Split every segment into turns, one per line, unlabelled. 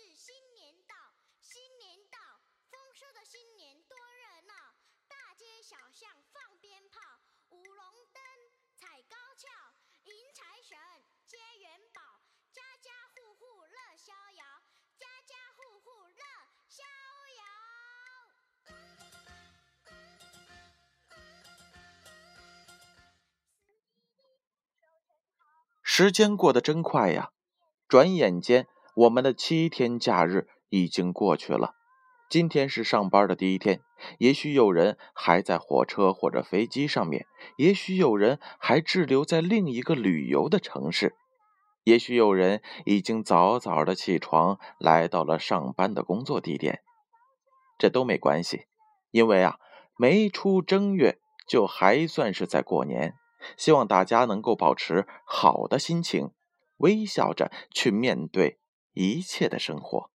是新年到新年到丰收的新年多热闹大街小巷放鞭炮舞龙灯踩高跷迎财神接元宝家家户户乐逍遥家家户户乐逍
遥时间过得真快呀转眼间我们的七天假日已经过去了。今天是上班的第一天，也许有人还在火车或者飞机上面，也许有人还滞留在另一个旅游的城市，也许有人已经早早的起床来到了上班的工作地点。这都没关系，因为啊，没出正月就还算是在过年。希望大家能够保持好的心情，微笑着去面对一切的生活。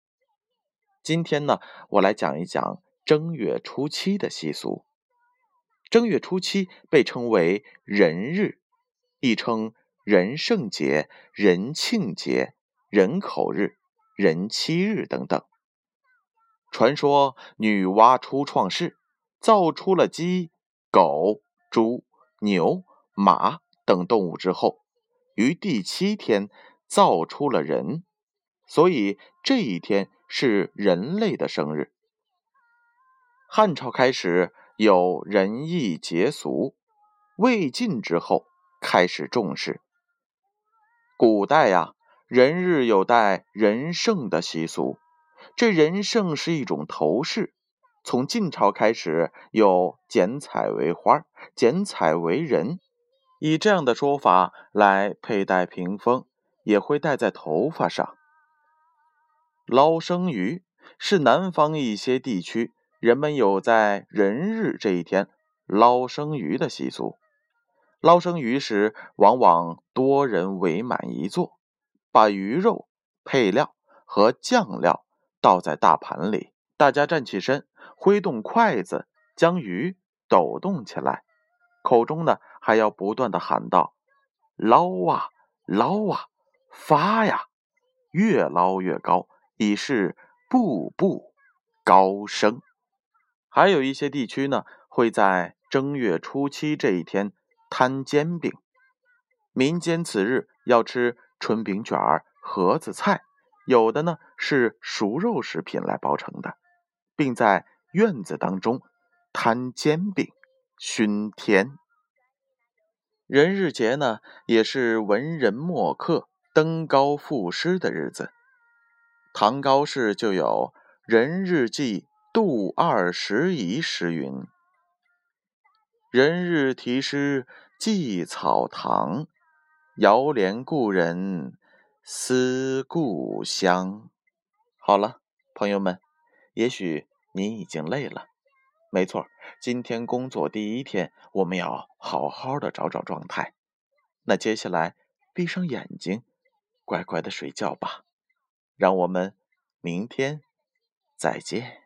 今天呢，我来讲一讲正月初七的习俗。正月初七被称为人日，亦称人圣节、人庆节、人口日、人七日等等。传说女娲初创世，造出了鸡、狗、猪、牛、马等动物之后，于第七天造出了人，所以这一天。是人类的生日。汉朝开始有仁义节俗，魏晋之后开始重视。古代呀，人日有戴人圣的习俗，这人圣是一种头饰。从晋朝开始有剪彩为花、剪彩为人，以这样的说法来佩戴屏风，也会戴在头发上。捞生鱼是南方一些地区人们有在人日这一天捞生鱼的习俗。捞生鱼时，往往多人围满一座，把鱼肉、配料和酱料倒在大盘里，大家站起身，挥动筷子将鱼抖动起来，口中呢还要不断的喊道：“捞啊，捞啊，发呀，越捞越高。”已是步步高升。还有一些地区呢，会在正月初七这一天摊煎饼。民间此日要吃春饼卷儿、盒子菜，有的呢是熟肉食品来包成的，并在院子当中摊煎饼、熏天。人日节呢，也是文人墨客登高赋诗的日子。唐高氏就有《人日记杜二十遗》诗云：“人日题诗寄草堂，遥怜故人思故乡。”好了，朋友们，也许你已经累了。没错，今天工作第一天，我们要好好的找找状态。那接下来，闭上眼睛，乖乖的睡觉吧。让我们明天再见。